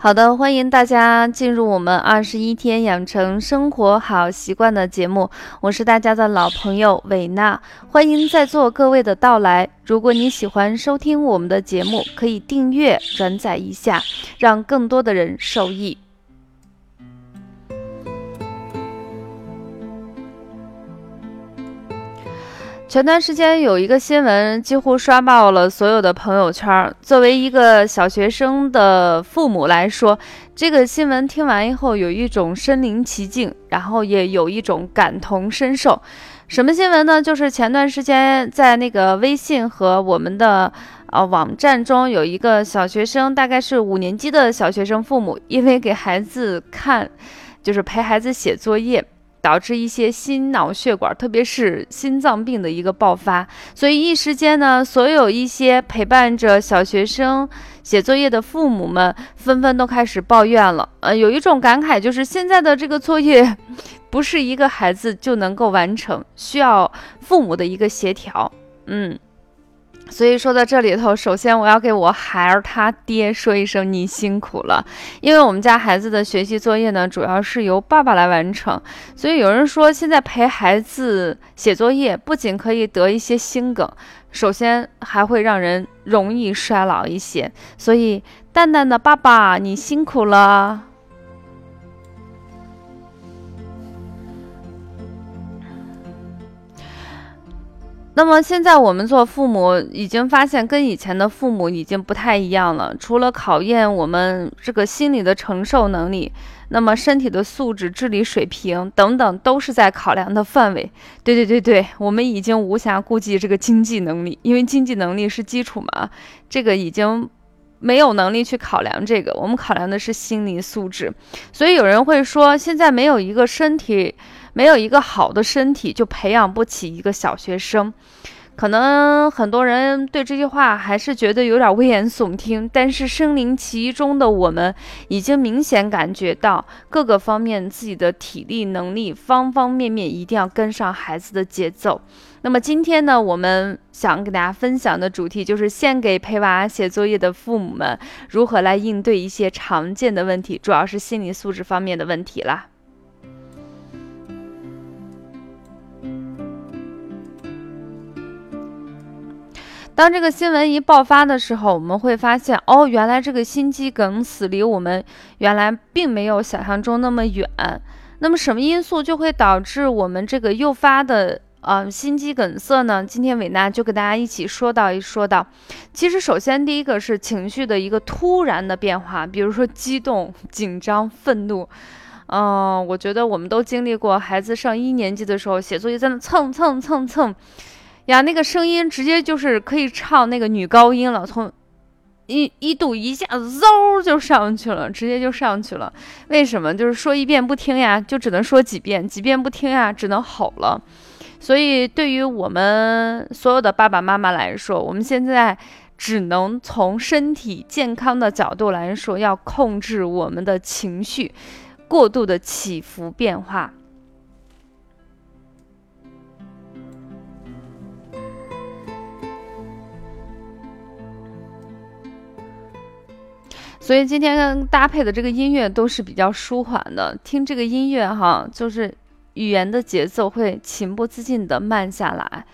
好的，欢迎大家进入我们二十一天养成生活好习惯的节目，我是大家的老朋友韦娜，欢迎在座各位的到来。如果你喜欢收听我们的节目，可以订阅、转载一下，让更多的人受益。前段时间有一个新闻，几乎刷爆了所有的朋友圈。作为一个小学生的父母来说，这个新闻听完以后，有一种身临其境，然后也有一种感同身受。什么新闻呢？就是前段时间在那个微信和我们的呃网站中，有一个小学生，大概是五年级的小学生，父母因为给孩子看，就是陪孩子写作业。导致一些心脑血管，特别是心脏病的一个爆发，所以一时间呢，所有一些陪伴着小学生写作业的父母们，纷纷都开始抱怨了。呃，有一种感慨就是，现在的这个作业，不是一个孩子就能够完成，需要父母的一个协调。嗯。所以说到这里头，首先我要给我孩儿他爹说一声你辛苦了，因为我们家孩子的学习作业呢，主要是由爸爸来完成。所以有人说，现在陪孩子写作业不仅可以得一些心梗，首先还会让人容易衰老一些。所以蛋蛋的爸爸，你辛苦了。那么现在我们做父母已经发现，跟以前的父母已经不太一样了。除了考验我们这个心理的承受能力，那么身体的素质、智力水平等等，都是在考量的范围。对对对对，我们已经无暇顾及这个经济能力，因为经济能力是基础嘛，这个已经没有能力去考量这个。我们考量的是心理素质。所以有人会说，现在没有一个身体。没有一个好的身体，就培养不起一个小学生。可能很多人对这句话还是觉得有点危言耸听，但是身临其中的我们，已经明显感觉到各个方面自己的体力能力，方方面面一定要跟上孩子的节奏。那么今天呢，我们想给大家分享的主题就是献给陪娃写作业的父母们，如何来应对一些常见的问题，主要是心理素质方面的问题啦。当这个新闻一爆发的时候，我们会发现，哦，原来这个心肌梗死离我们原来并没有想象中那么远。那么，什么因素就会导致我们这个诱发的呃心肌梗塞呢？今天伟娜就跟大家一起说到一说到。其实，首先第一个是情绪的一个突然的变化，比如说激动、紧张、愤怒。嗯，我觉得我们都经历过，孩子上一年级的时候写作业在那蹭蹭蹭蹭。呀，那个声音直接就是可以唱那个女高音了，从一一度一下子嗖就上去了，直接就上去了。为什么？就是说一遍不听呀，就只能说几遍；几遍不听呀，只能吼了。所以，对于我们所有的爸爸妈妈来说，我们现在只能从身体健康的角度来说，要控制我们的情绪过度的起伏变化。所以今天搭配的这个音乐都是比较舒缓的，听这个音乐哈，就是语言的节奏会情不自禁的慢下来。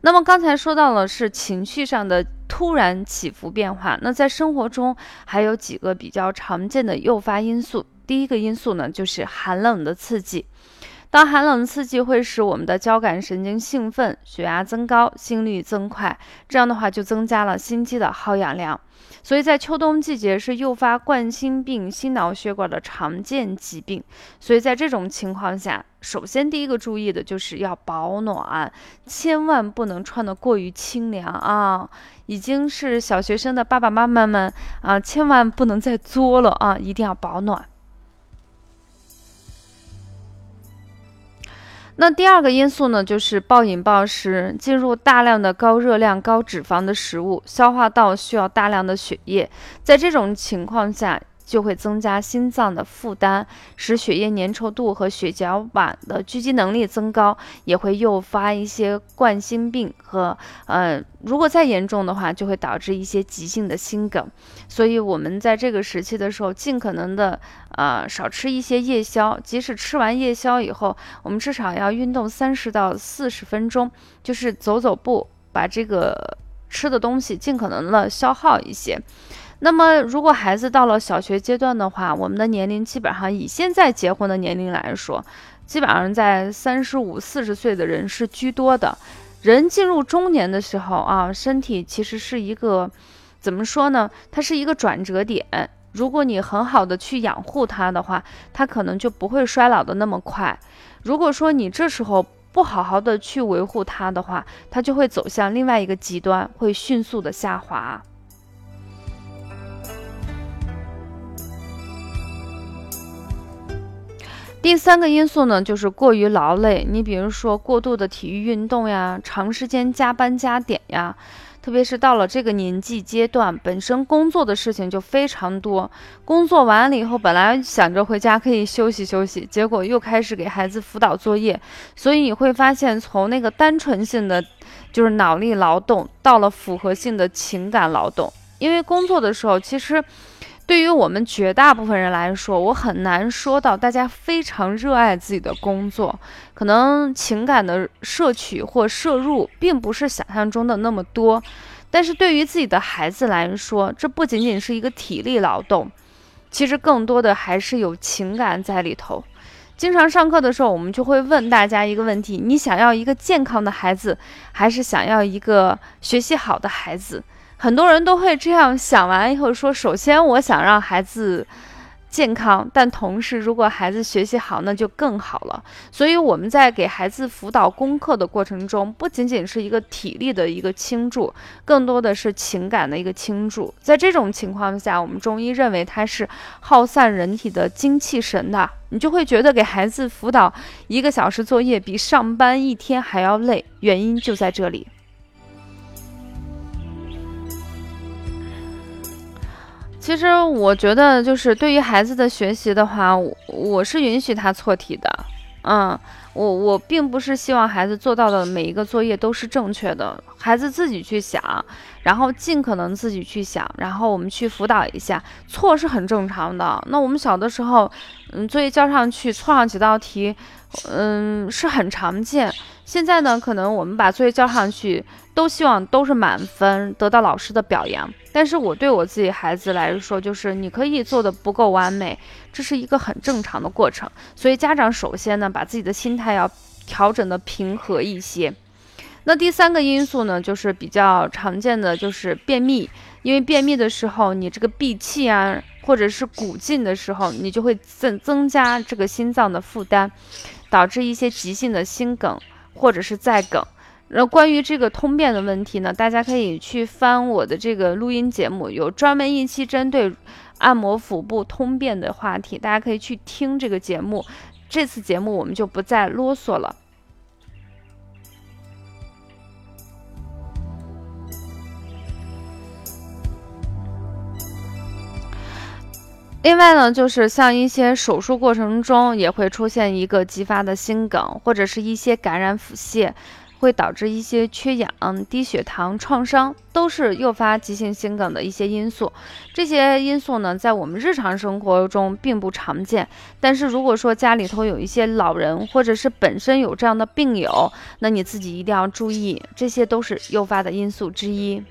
那么刚才说到了是情绪上的突然起伏变化，那在生活中还有几个比较常见的诱发因素。第一个因素呢，就是寒冷的刺激。当寒冷刺激会使我们的交感神经兴奋，血压增高，心率增快，这样的话就增加了心肌的耗氧量。所以在秋冬季节是诱发冠心病、心脑血管的常见疾病。所以在这种情况下，首先第一个注意的就是要保暖，千万不能穿得过于清凉啊！已经是小学生的爸爸妈妈们啊，千万不能再作了啊，一定要保暖。那第二个因素呢，就是暴饮暴食，进入大量的高热量、高脂肪的食物，消化道需要大量的血液，在这种情况下，就会增加心脏的负担，使血液粘稠度和血小板的聚集能力增高，也会诱发一些冠心病和呃，如果再严重的话，就会导致一些急性的心梗。所以，我们在这个时期的时候，尽可能的呃少吃一些夜宵，即使吃完夜宵以后，我们至少要运动三十到四十分钟，就是走走步，把这个吃的东西尽可能的消耗一些。那么，如果孩子到了小学阶段的话，我们的年龄基本上以现在结婚的年龄来说，基本上在三十五、四十岁的人是居多的。人进入中年的时候啊，身体其实是一个怎么说呢？它是一个转折点。如果你很好的去养护它的话，它可能就不会衰老的那么快。如果说你这时候不好好的去维护它的话，它就会走向另外一个极端，会迅速的下滑。第三个因素呢，就是过于劳累。你比如说过度的体育运动呀，长时间加班加点呀，特别是到了这个年纪阶段，本身工作的事情就非常多。工作完了以后，本来想着回家可以休息休息，结果又开始给孩子辅导作业，所以你会发现，从那个单纯性的就是脑力劳动，到了复合性的情感劳动。因为工作的时候，其实。对于我们绝大部分人来说，我很难说到大家非常热爱自己的工作，可能情感的摄取或摄入并不是想象中的那么多。但是对于自己的孩子来说，这不仅仅是一个体力劳动，其实更多的还是有情感在里头。经常上课的时候，我们就会问大家一个问题：你想要一个健康的孩子，还是想要一个学习好的孩子？很多人都会这样想完以后说：“首先，我想让孩子健康，但同时，如果孩子学习好，那就更好了。”所以我们在给孩子辅导功课的过程中，不仅仅是一个体力的一个倾注，更多的是情感的一个倾注。在这种情况下，我们中医认为它是耗散人体的精气神的。你就会觉得给孩子辅导一个小时作业比上班一天还要累，原因就在这里。其实我觉得，就是对于孩子的学习的话，我我是允许他错题的。嗯，我我并不是希望孩子做到的每一个作业都是正确的，孩子自己去想，然后尽可能自己去想，然后我们去辅导一下，错是很正常的。那我们小的时候，嗯，作业交上去错上几道题，嗯，是很常见。现在呢，可能我们把作业交上去。都希望都是满分，得到老师的表扬。但是我对我自己孩子来说，就是你可以做的不够完美，这是一个很正常的过程。所以家长首先呢，把自己的心态要调整的平和一些。那第三个因素呢，就是比较常见的就是便秘，因为便秘的时候，你这个闭气啊，或者是鼓劲的时候，你就会增增加这个心脏的负担，导致一些急性的心梗或者是在梗。然后关于这个通便的问题呢，大家可以去翻我的这个录音节目，有专门一期针对按摩腹部通便的话题，大家可以去听这个节目。这次节目我们就不再啰嗦了。另外呢，就是像一些手术过程中也会出现一个急发的心梗，或者是一些感染腹泻。会导致一些缺氧、低血糖、创伤，都是诱发急性心梗的一些因素。这些因素呢，在我们日常生活中并不常见。但是如果说家里头有一些老人，或者是本身有这样的病友，那你自己一定要注意，这些都是诱发的因素之一。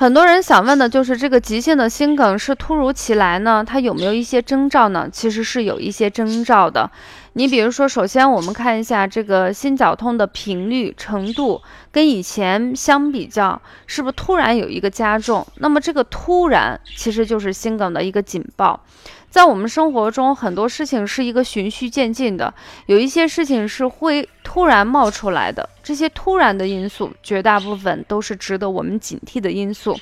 很多人想问的就是这个急性的心梗是突如其来呢？它有没有一些征兆呢？其实是有一些征兆的。你比如说，首先我们看一下这个心绞痛的频率程度，跟以前相比较，是不是突然有一个加重？那么这个突然其实就是心梗的一个警报。在我们生活中，很多事情是一个循序渐进的，有一些事情是会突然冒出来的。这些突然的因素，绝大部分都是值得我们警惕的因素。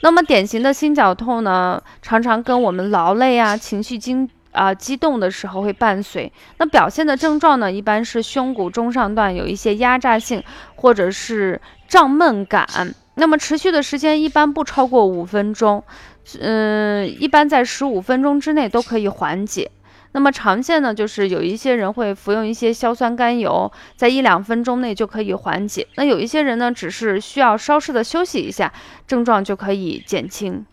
那么，典型的心绞痛呢，常常跟我们劳累啊、情绪激啊激动的时候会伴随。那表现的症状呢，一般是胸骨中上段有一些压榨性，或者是胀闷感。那么持续的时间一般不超过五分钟，嗯，一般在十五分钟之内都可以缓解。那么常见呢，就是有一些人会服用一些硝酸甘油，在一两分钟内就可以缓解。那有一些人呢，只是需要稍事的休息一下，症状就可以减轻。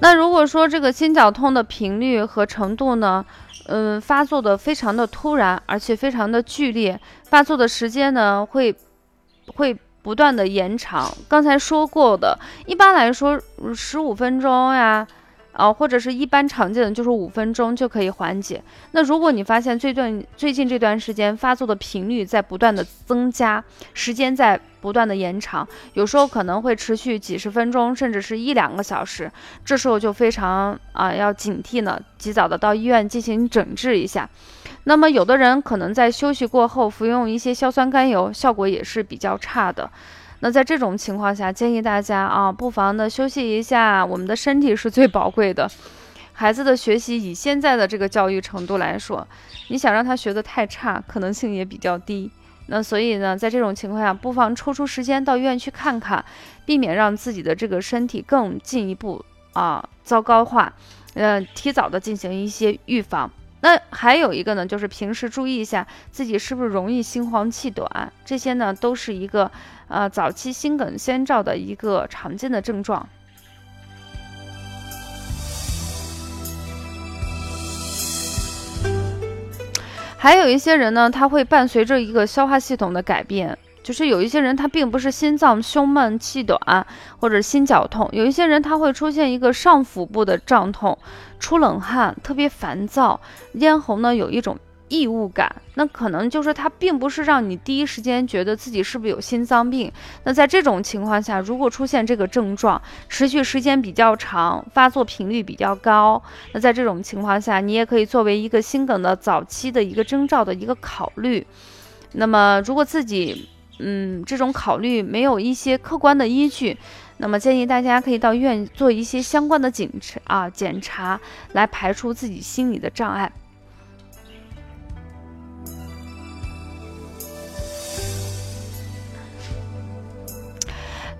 那如果说这个心绞痛的频率和程度呢，嗯，发作的非常的突然，而且非常的剧烈，发作的时间呢，会会。不断的延长，刚才说过的，一般来说十五分钟呀，啊或者是一般常见的就是五分钟就可以缓解。那如果你发现最段最近这段时间发作的频率在不断的增加，时间在不断的延长，有时候可能会持续几十分钟，甚至是一两个小时，这时候就非常啊要警惕呢，及早的到医院进行诊治一下。那么，有的人可能在休息过后服用一些硝酸甘油，效果也是比较差的。那在这种情况下，建议大家啊，不妨的休息一下。我们的身体是最宝贵的。孩子的学习以现在的这个教育程度来说，你想让他学得太差，可能性也比较低。那所以呢，在这种情况下，不妨抽出时间到医院去看看，避免让自己的这个身体更进一步啊糟糕化。嗯，提早的进行一些预防。那还有一个呢，就是平时注意一下自己是不是容易心慌气短，这些呢都是一个呃早期心梗先兆的一个常见的症状。还有一些人呢，他会伴随着一个消化系统的改变。就是有一些人他并不是心脏胸闷气短或者心绞痛，有一些人他会出现一个上腹部的胀痛、出冷汗、特别烦躁、咽喉呢有一种异物感，那可能就是他并不是让你第一时间觉得自己是不是有心脏病。那在这种情况下，如果出现这个症状，持续时间比较长，发作频率比较高，那在这种情况下，你也可以作为一个心梗的早期的一个征兆的一个考虑。那么如果自己嗯，这种考虑没有一些客观的依据，那么建议大家可以到医院做一些相关的检查啊检查，来排除自己心理的障碍。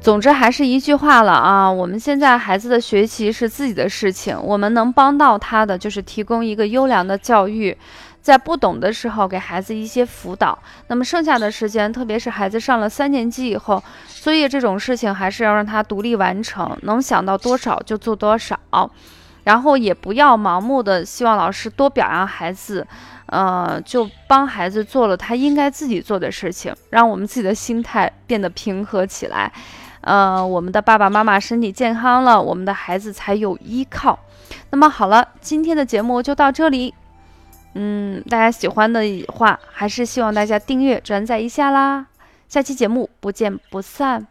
总之还是一句话了啊，我们现在孩子的学习是自己的事情，我们能帮到他的就是提供一个优良的教育。在不懂的时候给孩子一些辅导，那么剩下的时间，特别是孩子上了三年级以后，作业这种事情还是要让他独立完成，能想到多少就做多少，然后也不要盲目的希望老师多表扬孩子，呃，就帮孩子做了他应该自己做的事情，让我们自己的心态变得平和起来，呃，我们的爸爸妈妈身体健康了，我们的孩子才有依靠。那么好了，今天的节目就到这里。嗯，大家喜欢的话，还是希望大家订阅、转载一下啦。下期节目不见不散。